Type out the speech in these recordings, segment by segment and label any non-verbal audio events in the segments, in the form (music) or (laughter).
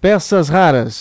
Peças raras.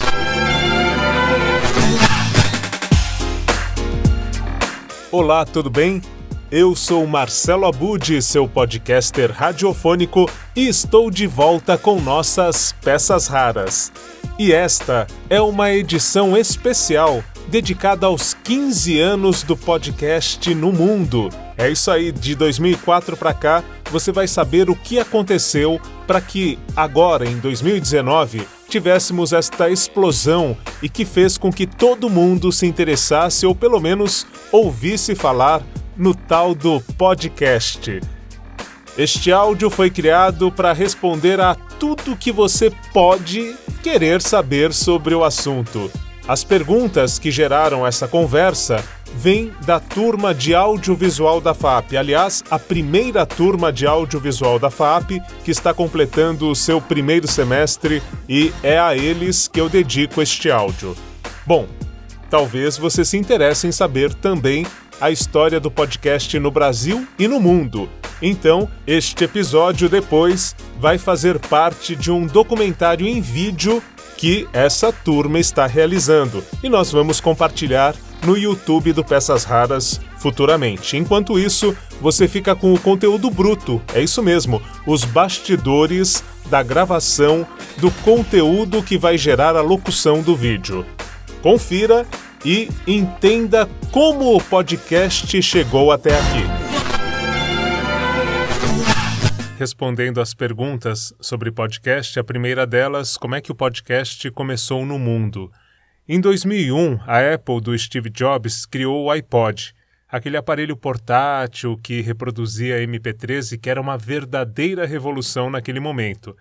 Olá, tudo bem? Eu sou Marcelo Abud, seu podcaster radiofônico, e estou de volta com nossas peças raras. E esta é uma edição especial dedicada aos 15 anos do podcast no mundo. É isso aí, de 2004 para cá, você vai saber o que aconteceu para que agora, em 2019, tivéssemos esta explosão e que fez com que todo mundo se interessasse ou pelo menos ouvisse falar no tal do podcast. Este áudio foi criado para responder a tudo que você pode querer saber sobre o assunto. As perguntas que geraram essa conversa vêm da turma de audiovisual da FAP. Aliás, a primeira turma de audiovisual da FAP, que está completando o seu primeiro semestre e é a eles que eu dedico este áudio. Bom, talvez você se interesse em saber também a história do podcast no Brasil e no mundo. Então, este episódio depois vai fazer parte de um documentário em vídeo que essa turma está realizando e nós vamos compartilhar no YouTube do Peças Raras futuramente. Enquanto isso, você fica com o conteúdo bruto, é isso mesmo, os bastidores da gravação do conteúdo que vai gerar a locução do vídeo. Confira e entenda como o podcast chegou até aqui. Respondendo às perguntas sobre podcast, a primeira delas, como é que o podcast começou no mundo? Em 2001, a Apple do Steve Jobs criou o iPod, aquele aparelho portátil que reproduzia MP3 e que era uma verdadeira revolução naquele momento.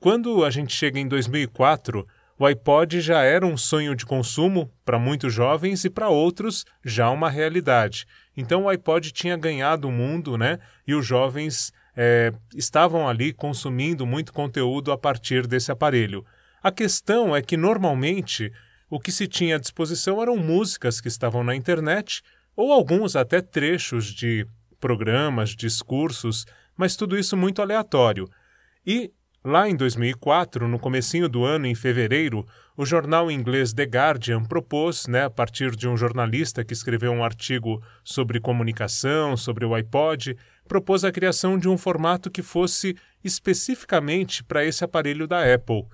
Quando a gente chega em 2004, o iPod já era um sonho de consumo para muitos jovens e para outros já uma realidade. Então o iPod tinha ganhado o mundo, né? E os jovens é, estavam ali consumindo muito conteúdo a partir desse aparelho. A questão é que, normalmente, o que se tinha à disposição eram músicas que estavam na internet ou alguns até trechos de programas, discursos, mas tudo isso muito aleatório. E lá em 2004, no comecinho do ano, em fevereiro, o jornal inglês The Guardian propôs, né, a partir de um jornalista que escreveu um artigo sobre comunicação, sobre o iPod, propôs a criação de um formato que fosse especificamente para esse aparelho da Apple.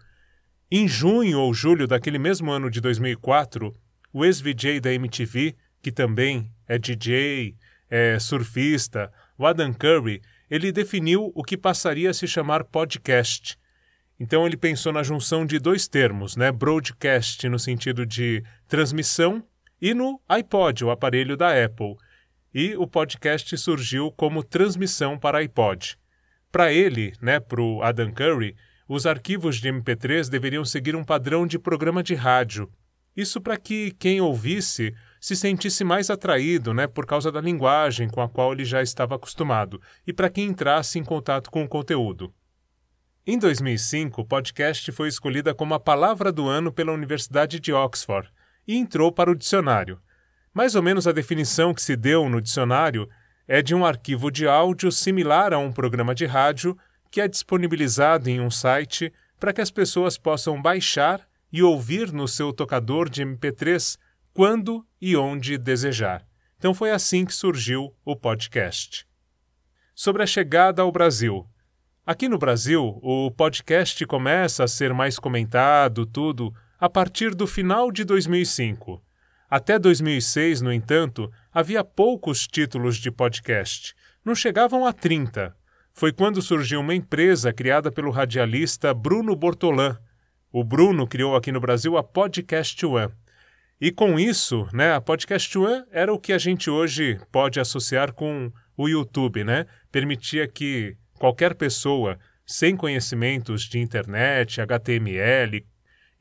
Em junho ou julho daquele mesmo ano de 2004, o ex-VJ da MTV, que também é DJ, é surfista, o Adam Curry, ele definiu o que passaria a se chamar podcast. Então ele pensou na junção de dois termos, né? Broadcast no sentido de transmissão e no iPod, o aparelho da Apple e o podcast surgiu como transmissão para iPod. Para ele, né, para o Adam Curry, os arquivos de MP3 deveriam seguir um padrão de programa de rádio. Isso para que quem ouvisse se sentisse mais atraído, né, por causa da linguagem com a qual ele já estava acostumado, e para quem entrasse em contato com o conteúdo. Em 2005, o podcast foi escolhida como a palavra do ano pela Universidade de Oxford e entrou para o dicionário. Mais ou menos a definição que se deu no dicionário é de um arquivo de áudio similar a um programa de rádio que é disponibilizado em um site para que as pessoas possam baixar e ouvir no seu tocador de MP3 quando e onde desejar. Então foi assim que surgiu o podcast. Sobre a chegada ao Brasil. Aqui no Brasil, o podcast começa a ser mais comentado, tudo, a partir do final de 2005. Até 2006, no entanto, havia poucos títulos de podcast. Não chegavam a 30. Foi quando surgiu uma empresa criada pelo radialista Bruno Bortolan. O Bruno criou aqui no Brasil a Podcast One. E com isso, né, a Podcast One era o que a gente hoje pode associar com o YouTube, né? Permitia que qualquer pessoa sem conhecimentos de internet, HTML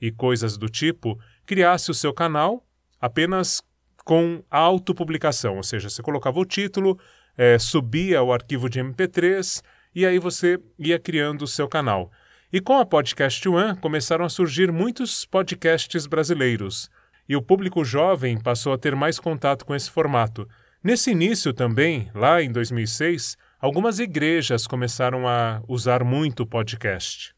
e coisas do tipo, criasse o seu canal apenas com autopublicação, ou seja, você colocava o título, é, subia o arquivo de MP3 e aí você ia criando o seu canal. E com a Podcast One começaram a surgir muitos podcasts brasileiros, e o público jovem passou a ter mais contato com esse formato. Nesse início também, lá em 2006, algumas igrejas começaram a usar muito o podcast.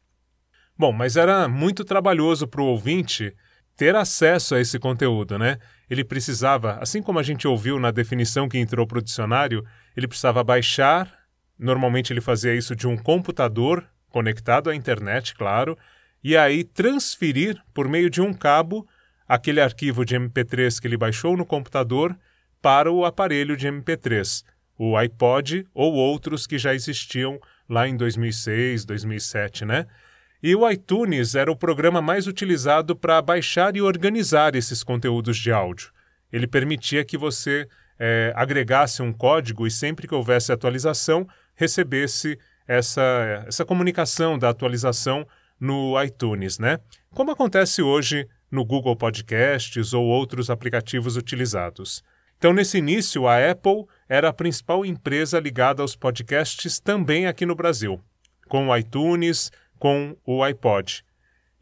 Bom, mas era muito trabalhoso para o ouvinte ter acesso a esse conteúdo, né? Ele precisava, assim como a gente ouviu na definição que entrou para o dicionário, ele precisava baixar. Normalmente ele fazia isso de um computador conectado à internet, claro, e aí transferir por meio de um cabo aquele arquivo de MP3 que ele baixou no computador para o aparelho de MP3, o iPod ou outros que já existiam lá em 2006, 2007, né? E o iTunes era o programa mais utilizado para baixar e organizar esses conteúdos de áudio. Ele permitia que você é, agregasse um código e sempre que houvesse atualização, recebesse essa, essa comunicação da atualização no iTunes, né? Como acontece hoje no Google Podcasts ou outros aplicativos utilizados. Então, nesse início, a Apple era a principal empresa ligada aos podcasts também aqui no Brasil, com o iTunes, com o iPod.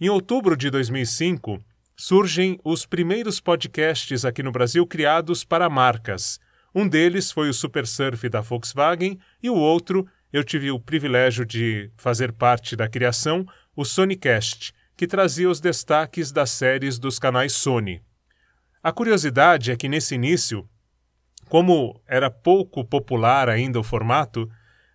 Em outubro de 2005, surgem os primeiros podcasts aqui no Brasil criados para marcas. Um deles foi o Super Surf da Volkswagen e o outro, eu tive o privilégio de fazer parte da criação, o Sonicast, que trazia os destaques das séries dos canais Sony. A curiosidade é que nesse início, como era pouco popular ainda o formato,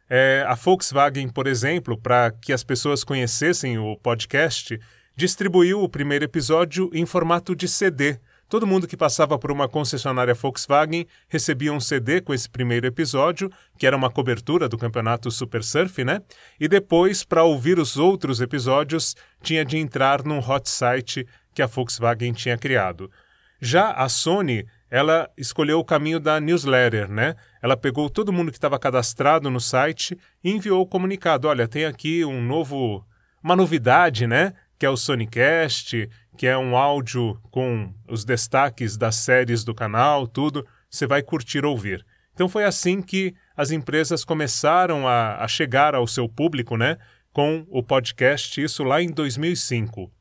é, a Volkswagen, por exemplo, para que as pessoas conhecessem o podcast, distribuiu o primeiro episódio em formato de CD, Todo mundo que passava por uma concessionária Volkswagen recebia um CD com esse primeiro episódio, que era uma cobertura do campeonato Super Surf, né? E depois, para ouvir os outros episódios, tinha de entrar num hot site que a Volkswagen tinha criado. Já a Sony, ela escolheu o caminho da newsletter, né? Ela pegou todo mundo que estava cadastrado no site e enviou o comunicado: olha, tem aqui um novo, uma novidade, né? Que é o Sonicast, que é um áudio com os destaques das séries do canal, tudo, você vai curtir ouvir. Então foi assim que as empresas começaram a, a chegar ao seu público, né, com o podcast, isso lá em 2005.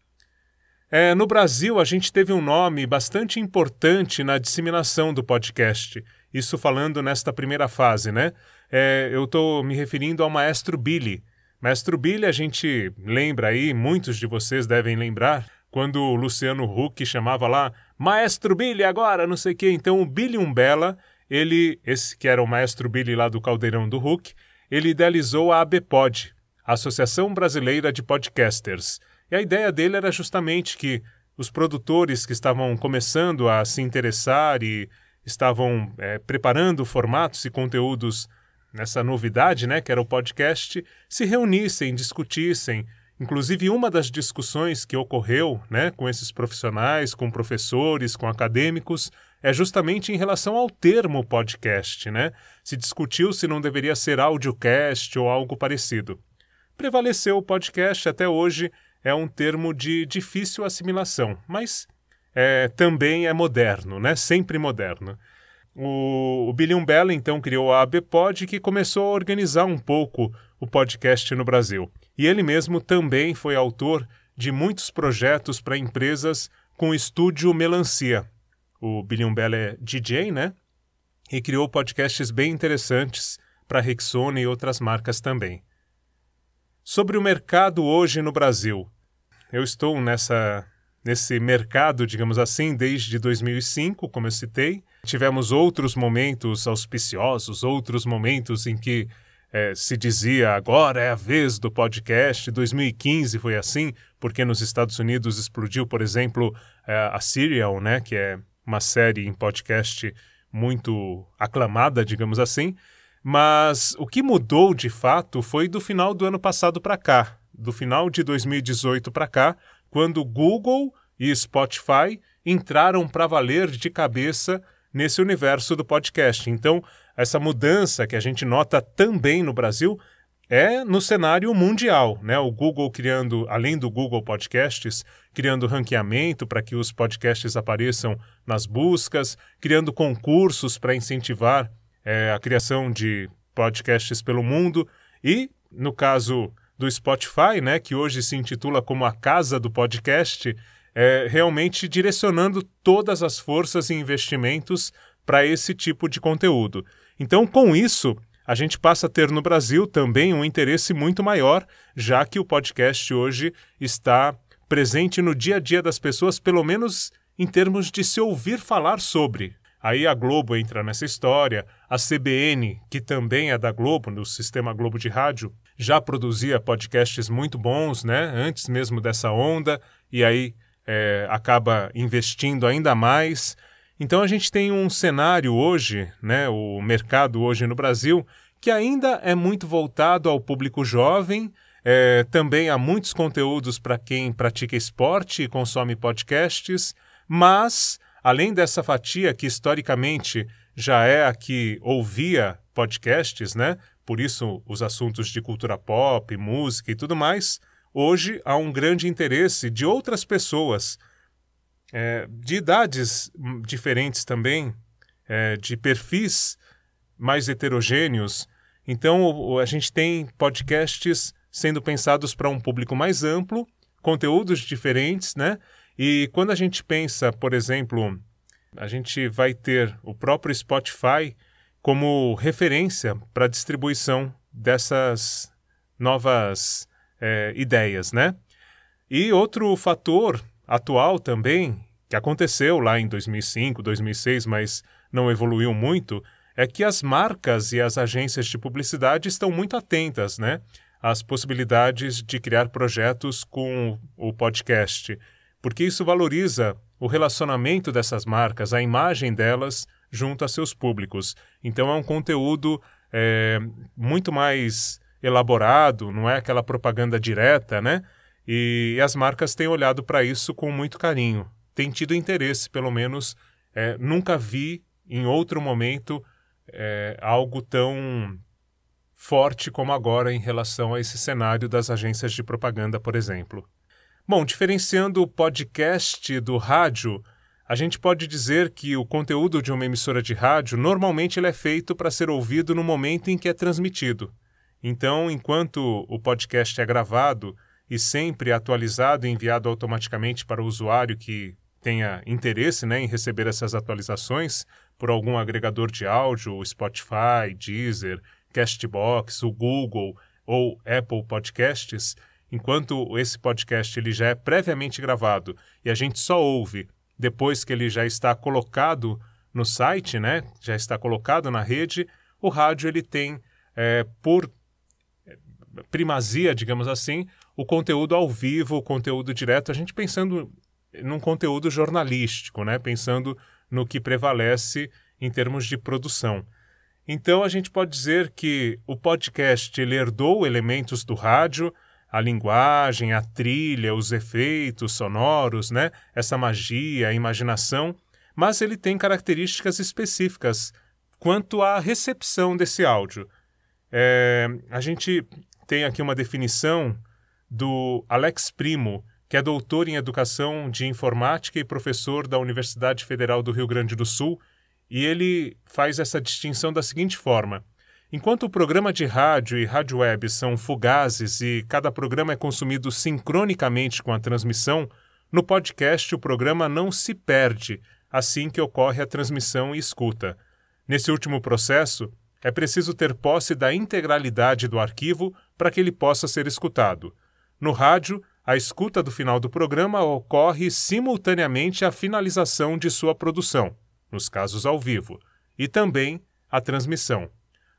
É, no Brasil, a gente teve um nome bastante importante na disseminação do podcast. Isso falando nesta primeira fase, né? É, eu estou me referindo ao Maestro Billy. Maestro Billy, a gente lembra aí, muitos de vocês devem lembrar, quando o Luciano Huck chamava lá Maestro Billy agora, não sei o quê. Então o Billy Umbella, ele, esse que era o Maestro Billy lá do Caldeirão do Huck, ele idealizou a ABPOD, Associação Brasileira de Podcasters. E a ideia dele era justamente que os produtores que estavam começando a se interessar e estavam é, preparando formatos e conteúdos nessa novidade, né, que era o podcast, se reunissem, discutissem, Inclusive, uma das discussões que ocorreu né, com esses profissionais, com professores, com acadêmicos, é justamente em relação ao termo podcast. Né? Se discutiu se não deveria ser audiocast ou algo parecido. Prevaleceu o podcast até hoje, é um termo de difícil assimilação, mas é, também é moderno, né? sempre moderno. O, o Billy Umbella, então, criou a ABPod, que começou a organizar um pouco o podcast no Brasil. E ele mesmo também foi autor de muitos projetos para empresas com o estúdio Melancia. O Billy Umbella é DJ, né? E criou podcasts bem interessantes para Rexona e outras marcas também. Sobre o mercado hoje no Brasil. Eu estou nessa nesse mercado, digamos assim, desde 2005, como eu citei. Tivemos outros momentos auspiciosos, outros momentos em que é, se dizia agora é a vez do podcast. 2015 foi assim, porque nos Estados Unidos explodiu, por exemplo, é, a Serial, né, que é uma série em podcast muito aclamada, digamos assim. Mas o que mudou de fato foi do final do ano passado para cá, do final de 2018 para cá, quando Google e Spotify entraram para valer de cabeça nesse universo do podcast. Então, essa mudança que a gente nota também no Brasil é no cenário mundial, né? O Google criando, além do Google Podcasts, criando ranqueamento para que os podcasts apareçam nas buscas, criando concursos para incentivar é, a criação de podcasts pelo mundo e, no caso do Spotify, né, que hoje se intitula como a casa do podcast, é, realmente direcionando todas as forças e investimentos para esse tipo de conteúdo. Então, com isso, a gente passa a ter no Brasil também um interesse muito maior, já que o podcast hoje está presente no dia a dia das pessoas, pelo menos em termos de se ouvir falar sobre. Aí a Globo entra nessa história, a CBN, que também é da Globo, no sistema Globo de rádio, já produzia podcasts muito bons, né? Antes mesmo dessa onda, e aí é, acaba investindo ainda mais. Então a gente tem um cenário hoje, né? O mercado hoje no Brasil, que ainda é muito voltado ao público jovem. É, também há muitos conteúdos para quem pratica esporte e consome podcasts, mas além dessa fatia que historicamente já é a que ouvia podcasts, né? Por isso os assuntos de cultura pop, música e tudo mais, hoje há um grande interesse de outras pessoas, é, de idades diferentes também, é, de perfis mais heterogêneos. Então a gente tem podcasts sendo pensados para um público mais amplo, conteúdos diferentes, né? E quando a gente pensa, por exemplo, a gente vai ter o próprio Spotify como referência para a distribuição dessas novas é, ideias, né? E outro fator atual também, que aconteceu lá em 2005, 2006, mas não evoluiu muito, é que as marcas e as agências de publicidade estão muito atentas, né? Às possibilidades de criar projetos com o podcast porque isso valoriza o relacionamento dessas marcas, a imagem delas junto a seus públicos. Então é um conteúdo é, muito mais elaborado, não é aquela propaganda direta, né? E, as marcas têm olhado para isso com muito carinho, têm tido interesse, pelo menos. É, nunca vi em outro momento é, algo tão forte como agora em relação a esse cenário das agências de propaganda, por exemplo. Bom, diferenciando o podcast do rádio, a gente pode dizer que o conteúdo de uma emissora de rádio normalmente ele é feito para ser ouvido no momento em que é transmitido. Então, enquanto o podcast é gravado e sempre atualizado e enviado automaticamente para o usuário que tenha interesse né, em receber essas atualizações por algum agregador de áudio, Spotify, Deezer, Castbox, o Google ou Apple Podcasts, enquanto esse podcast ele já é previamente gravado e a gente só ouve depois que ele já está colocado no site, né, já está colocado na rede, o rádio ele tem é, por primazia, digamos assim, o conteúdo ao vivo, o conteúdo direto, a gente pensando num conteúdo jornalístico, né, pensando no que prevalece em termos de produção. Então a gente pode dizer que o podcast ele herdou elementos do rádio, a linguagem, a trilha, os efeitos sonoros, né? essa magia, a imaginação, mas ele tem características específicas quanto à recepção desse áudio. É, a gente tem aqui uma definição do Alex Primo, que é doutor em Educação de Informática e professor da Universidade Federal do Rio Grande do Sul, e ele faz essa distinção da seguinte forma: Enquanto o programa de rádio e rádio web são fugazes e cada programa é consumido sincronicamente com a transmissão, no podcast o programa não se perde assim que ocorre a transmissão e escuta. Nesse último processo, é preciso ter posse da integralidade do arquivo para que ele possa ser escutado. No rádio, a escuta do final do programa ocorre simultaneamente à finalização de sua produção, nos casos ao vivo, e também a transmissão.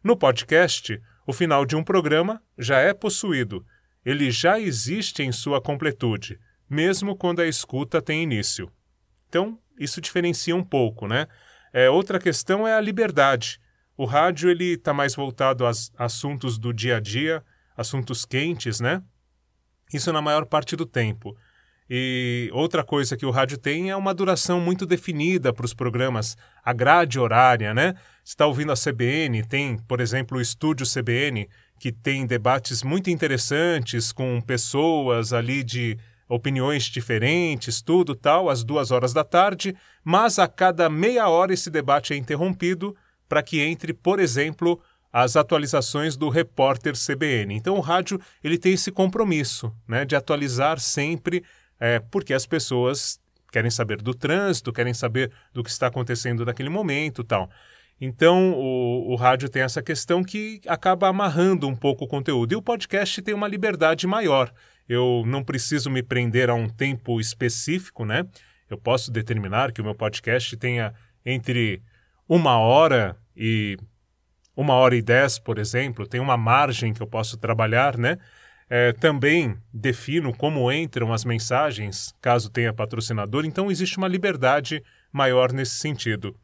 No podcast, o final de um programa já é possuído, ele já existe em sua completude, mesmo quando a escuta tem início. Então, isso diferencia um pouco, né? É, outra questão é a liberdade. O rádio ele está mais voltado a assuntos do dia a dia, assuntos quentes, né? Isso na maior parte do tempo. E outra coisa que o rádio tem é uma duração muito definida para os programas, a grade horária, né? Você está ouvindo a CBN, tem, por exemplo, o Estúdio CBN, que tem debates muito interessantes com pessoas ali de opiniões diferentes, tudo tal, às duas horas da tarde, mas a cada meia hora esse debate é interrompido para que entre, por exemplo, as atualizações do repórter CBN. Então o rádio ele tem esse compromisso né, de atualizar sempre é, porque as pessoas querem saber do trânsito, querem saber do que está acontecendo naquele momento tal. Então, o, o, rádio tem essa questão que acaba amarrando um pouco o conteúdo. E o podcast tem uma liberdade maior. Eu não preciso me prender a um tempo específico, né? Eu posso determinar que o meu podcast tenha entre uma hora e uma hora e dez, por exemplo, tem uma margem que eu posso trabalhar, né? É, também defino como entram as mensagens, caso tenha patrocinador, então existe uma liberdade maior nesse sentido.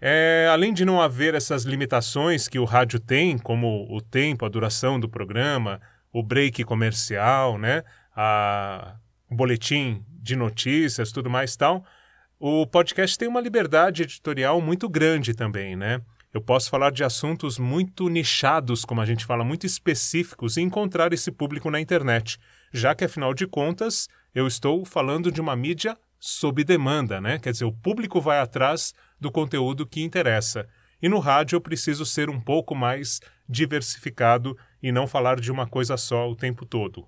É, além de não haver essas limitações que o rádio tem, como o tempo, a duração do programa, o break comercial, né, a, o boletim de notícias, tudo mais tal, o podcast tem uma liberdade editorial muito grande também, né? Eu posso falar de assuntos muito nichados, como a gente fala, muito específicos, e encontrar esse público na internet, já que, afinal de contas, eu estou falando de uma mídia sob demanda, né? Quer dizer, o público vai atrás do conteúdo que interessa. E no rádio eu preciso ser um pouco mais diversificado e não falar de uma coisa só o tempo todo.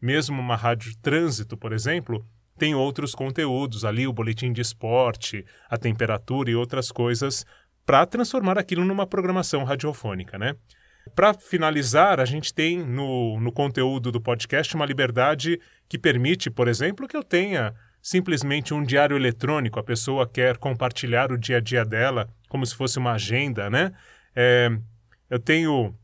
Mesmo uma rádio trânsito, por exemplo, tem outros conteúdos ali, o boletim de esporte, a temperatura e outras coisas para transformar aquilo numa programação radiofônica, né? Para finalizar, a gente tem no, no conteúdo do podcast uma liberdade que permite, por exemplo, que eu tenha simplesmente um diário eletrônico. A pessoa quer compartilhar o dia a dia dela como se fosse uma agenda, né? É, eu tenho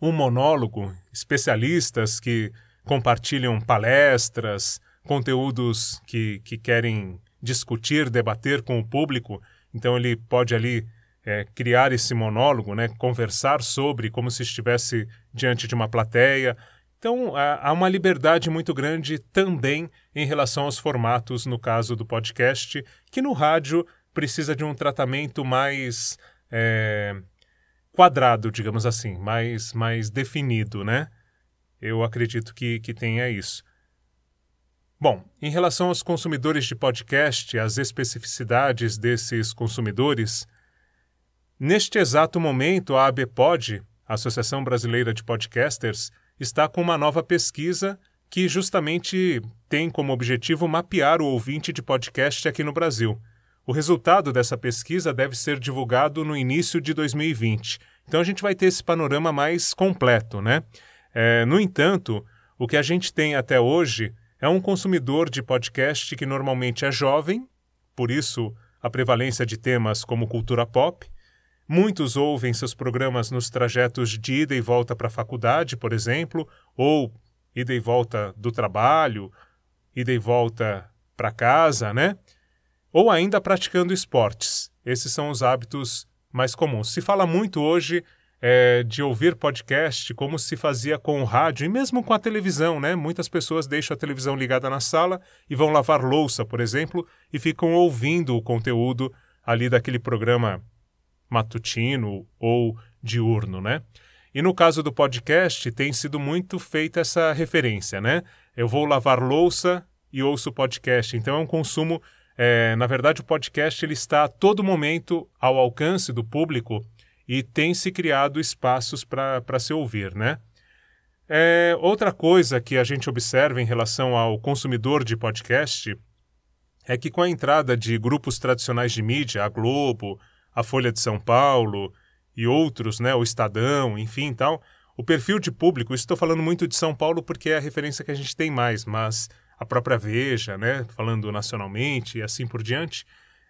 um monólogo, especialistas que compartilham palestras, conteúdos que, que querem discutir, debater com o público. Então ele pode ali é, criar esse monólogo, né, conversar sobre como se estivesse diante de uma plateia. Então, há uma liberdade muito grande também em relação aos formatos, no caso do podcast, que no rádio precisa de um tratamento mais é, quadrado, digamos assim, mais, mais definido, né? Eu acredito que, que tenha isso. Bom, em relação aos consumidores de podcast, as especificidades desses consumidores, Neste exato momento, a ABPOD, Associação Brasileira de Podcasters, está com uma nova pesquisa que justamente tem como objetivo mapear o ouvinte de podcast aqui no Brasil. O resultado dessa pesquisa deve ser divulgado no início de 2020. Então a gente vai ter esse panorama mais completo, né? É, no entanto, o que a gente tem até hoje é um consumidor de podcast que normalmente é jovem, por isso a prevalência de temas como cultura pop, Muitos ouvem seus programas nos trajetos de ida e volta para a faculdade, por exemplo, ou ida e volta do trabalho, ida e volta para casa, né? Ou ainda praticando esportes. Esses são os hábitos mais comuns. Se fala muito hoje é, de ouvir podcast como se fazia com o rádio e mesmo com a televisão, né? Muitas pessoas deixam a televisão ligada na sala e vão lavar louça, por exemplo, e ficam ouvindo o conteúdo ali daquele programa matutino ou diurno, né? E no caso do podcast, tem sido muito feita essa referência, né? Eu vou lavar louça e ouço podcast. Então é um consumo. É, na verdade, o podcast ele está a todo momento ao alcance do público e tem se criado espaços para se ouvir, né? É, outra coisa que a gente observa em relação ao consumidor de podcast é que com a entrada de grupos tradicionais de mídia, a Globo, a Folha de São Paulo e outros, né, o Estadão, enfim, tal. O perfil de público, estou falando muito de São Paulo porque é a referência que a gente tem mais, mas a própria Veja, né, falando nacionalmente e assim por diante,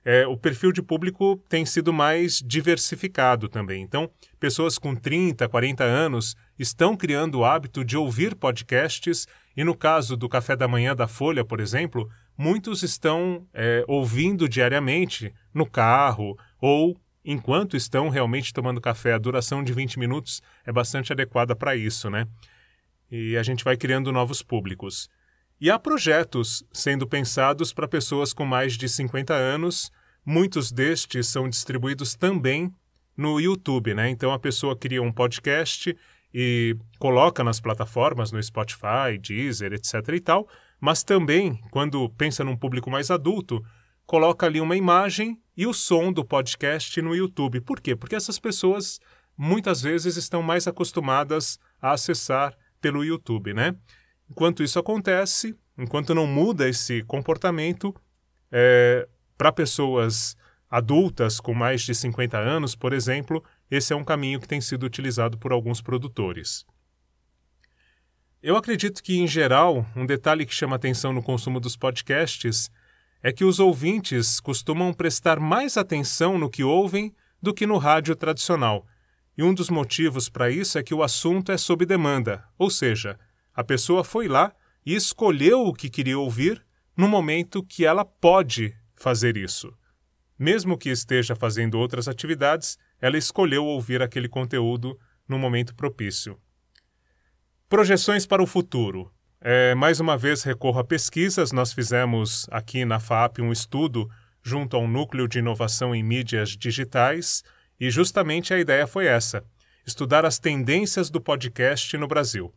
é, o perfil de público tem sido mais diversificado também. Então, pessoas com 30, 40 anos estão criando o hábito de ouvir podcasts, e no caso do Café da Manhã da Folha, por exemplo, muitos estão é, ouvindo diariamente no carro ou enquanto estão realmente tomando café. A duração de 20 minutos é bastante adequada para isso, né? E a gente vai criando novos públicos. E há projetos sendo pensados para pessoas com mais de 50 anos. Muitos destes são distribuídos também no YouTube, né? Então a pessoa cria um podcast e coloca nas plataformas, no Spotify, Deezer, etc e tal, mas também, quando pensa num público mais adulto, coloca ali uma imagem e o som do podcast no YouTube. Por quê? Porque essas pessoas muitas vezes estão mais acostumadas a acessar pelo YouTube, né? Enquanto isso acontece, enquanto não muda esse comportamento, é, para pessoas adultas com mais de 50 anos, por exemplo, esse é um caminho que tem sido utilizado por alguns produtores. Eu acredito que, em geral, um detalhe que chama atenção no consumo dos podcasts é que os ouvintes costumam prestar mais atenção no que ouvem do que no rádio tradicional. E um dos motivos para isso é que o assunto é sob demanda, ou seja, a pessoa foi lá e escolheu o que queria ouvir no momento que ela pode fazer isso. Mesmo que esteja fazendo outras atividades, ela escolheu ouvir aquele conteúdo no momento propício. Projeções para o futuro. É, mais uma vez recorro a pesquisas. Nós fizemos aqui na FAP um estudo junto ao Núcleo de Inovação em Mídias Digitais e justamente a ideia foi essa: estudar as tendências do podcast no Brasil.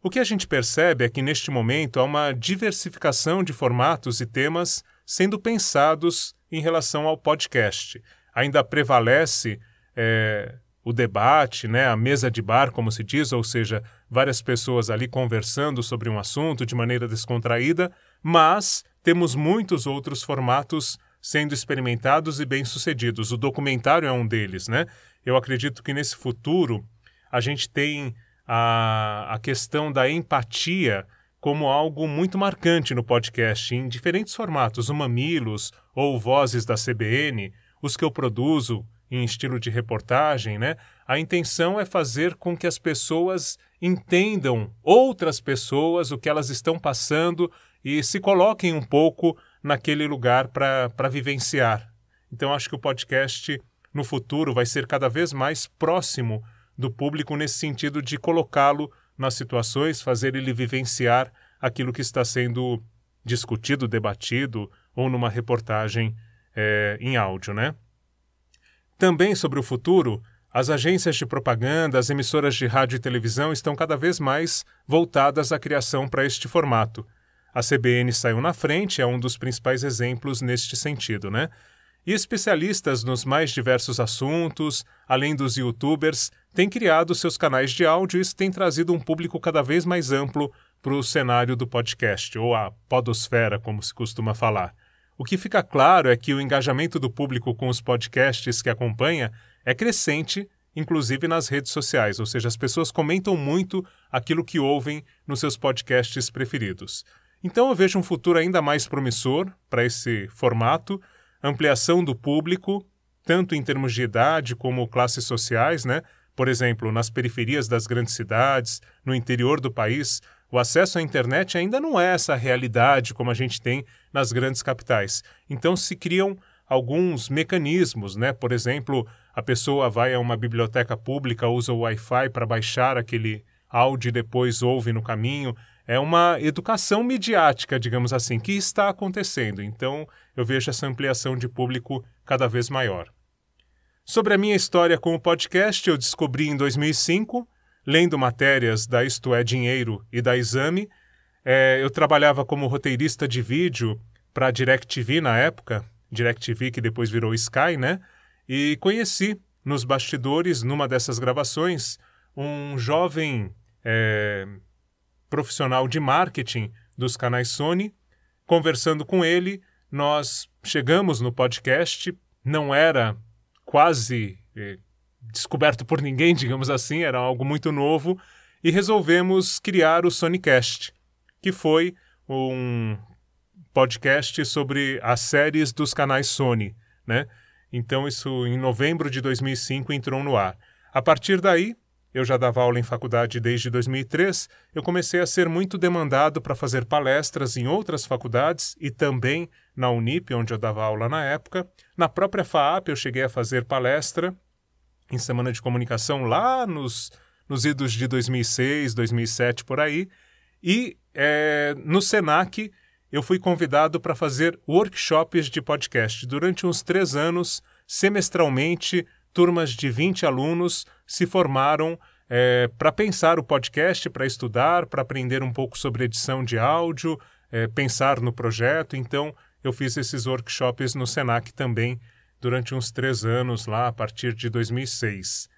O que a gente percebe é que neste momento há uma diversificação de formatos e temas sendo pensados em relação ao podcast. Ainda prevalece é, o debate, né, a mesa de bar, como se diz, ou seja, várias pessoas ali conversando sobre um assunto de maneira descontraída, mas temos muitos outros formatos sendo experimentados e bem-sucedidos. O documentário é um deles, né? Eu acredito que nesse futuro a gente tem a, a questão da empatia como algo muito marcante no podcast, em diferentes formatos, o Mamilos ou Vozes da CBN, os que eu produzo, em estilo de reportagem, né? A intenção é fazer com que as pessoas entendam outras pessoas, o que elas estão passando e se coloquem um pouco naquele lugar para vivenciar. Então, acho que o podcast no futuro vai ser cada vez mais próximo do público nesse sentido de colocá-lo nas situações, fazer ele vivenciar aquilo que está sendo discutido, debatido ou numa reportagem é, em áudio, né? Também sobre o futuro, as agências de propaganda, as emissoras de rádio e televisão estão cada vez mais voltadas à criação para este formato. A CBN saiu na frente, é um dos principais exemplos neste sentido, né? E especialistas nos mais diversos assuntos, além dos youtubers, têm criado seus canais de áudio e isso tem trazido um público cada vez mais amplo para o cenário do podcast, ou a podosfera, como se costuma falar. O que fica claro é que o engajamento do público com os podcasts que acompanha é crescente, inclusive nas redes sociais, ou seja, as pessoas comentam muito aquilo que ouvem nos seus podcasts preferidos. Então eu vejo um futuro ainda mais promissor para esse formato, ampliação do público, tanto em termos de idade como classes sociais, né? Por exemplo, nas periferias das grandes cidades, no interior do país, o acesso à internet ainda não é essa realidade como a gente tem nas grandes capitais. Então se criam alguns mecanismos, né? Por exemplo, a pessoa vai a uma biblioteca pública, usa o Wi-Fi para baixar aquele áudio e depois ouve no caminho. É uma educação midiática, digamos assim, que está acontecendo. Então, eu vejo essa ampliação de público cada vez maior. Sobre a minha história com o podcast, eu descobri em 2005 lendo matérias da Isto é Dinheiro e da Exame. É, eu trabalhava como roteirista de vídeo para a DirecTV na época, DirecTV que depois virou Sky, né? E conheci nos bastidores, numa dessas gravações, um jovem é, profissional de marketing dos canais Sony. Conversando com ele, nós chegamos no podcast, não era quase é, descoberto por ninguém, (laughs) digamos assim, era algo muito novo, e resolvemos criar o Sonicast, que foi um podcast sobre as séries dos canais Sony, né? Então isso em novembro de 2005 entrou no ar. A partir daí, eu já dava aula em faculdade desde 2003, eu comecei a ser muito demandado para fazer palestras em outras faculdades e também na Unip, onde eu dava aula na época. Na própria FAAP eu cheguei a fazer palestra em Semana de Comunicação lá nos, nos idos de 2006, 2007, por aí. E é, no SENAC eu fui convidado para fazer workshops de podcast. Durante uns três anos, semestralmente, turmas de 20 alunos se formaram é, para pensar o podcast, para estudar, para aprender um pouco sobre edição de áudio, é, pensar no projeto. Então, eu fiz esses workshops no SENAC também durante uns três anos lá, a partir de 2006.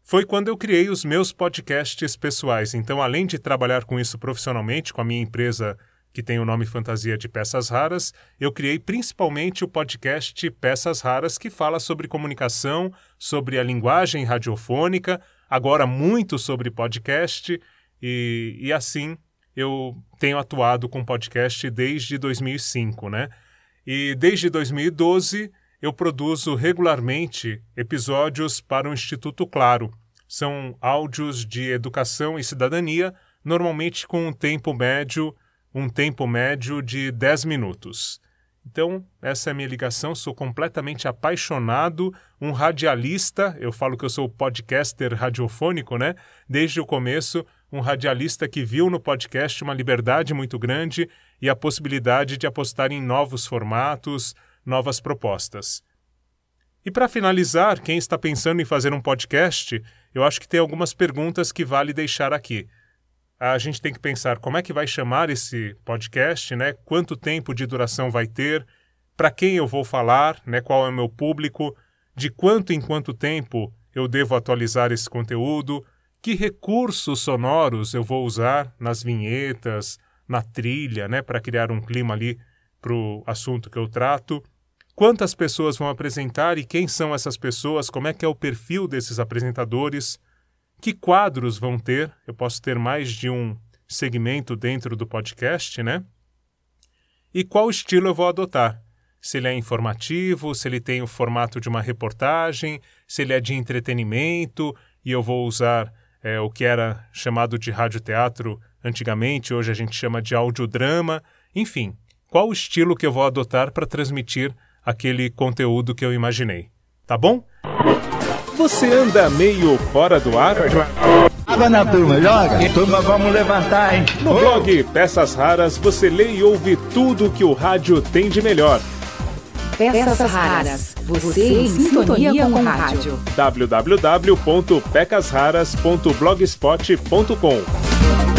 Foi quando eu criei os meus podcasts pessoais. Então, além de trabalhar com isso profissionalmente, com a minha empresa que tem o nome fantasia de Peças Raras, eu criei principalmente o podcast Peças Raras, que fala sobre comunicação, sobre a linguagem radiofônica, agora muito sobre podcast, e, e assim eu tenho atuado com podcast desde 2005, né? E desde 2012 eu produzo regularmente episódios para o Instituto Claro. São áudios de educação e cidadania, normalmente com um tempo médio um tempo médio de 10 minutos. Então, essa é a minha ligação, sou completamente apaixonado, um radialista, eu falo que eu sou podcaster radiofônico, né? Desde o começo, um radialista que viu no podcast uma liberdade muito grande e a possibilidade de apostar em novos formatos, novas propostas. E para finalizar, quem está pensando em fazer um podcast, eu acho que tem algumas perguntas que vale deixar aqui a gente tem que pensar como é que vai chamar esse podcast, né? Quanto tempo de duração vai ter, para quem eu vou falar, né? Qual é o meu público, de quanto em quanto tempo eu devo atualizar esse conteúdo, que recursos sonoros eu vou usar nas vinhetas, na trilha, né? Para criar um clima ali para o assunto que eu trato. Quantas pessoas vão apresentar e quem são essas pessoas? Como é que é o perfil desses apresentadores? Que quadros vão ter? Eu posso ter mais de um segmento dentro do podcast, né? E qual estilo eu vou adotar? Se ele é informativo, se ele tem o formato de uma reportagem, se ele é de entretenimento e eu vou usar é, o que era chamado de radioteatro antigamente, hoje a gente chama de audiodrama. Enfim, qual o estilo que eu vou adotar para transmitir aquele conteúdo que eu imaginei? Tá bom? Você anda meio fora do ar? Água na turma, joga. Turma, vamos levantar, hein? No blog Peças Raras você lê e ouve tudo o que o rádio tem de melhor. Peças Raras. Você em sintonia com o rádio. www.pecasraras.blogspot.com